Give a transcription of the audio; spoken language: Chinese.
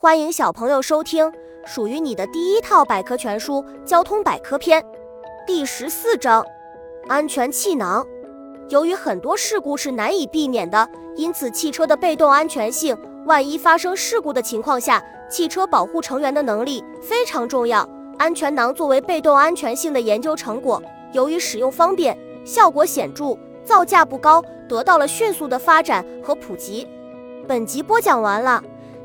欢迎小朋友收听属于你的第一套百科全书《交通百科篇》第十四章：安全气囊。由于很多事故是难以避免的，因此汽车的被动安全性，万一发生事故的情况下，汽车保护成员的能力非常重要。安全囊作为被动安全性的研究成果，由于使用方便、效果显著、造价不高，得到了迅速的发展和普及。本集播讲完了。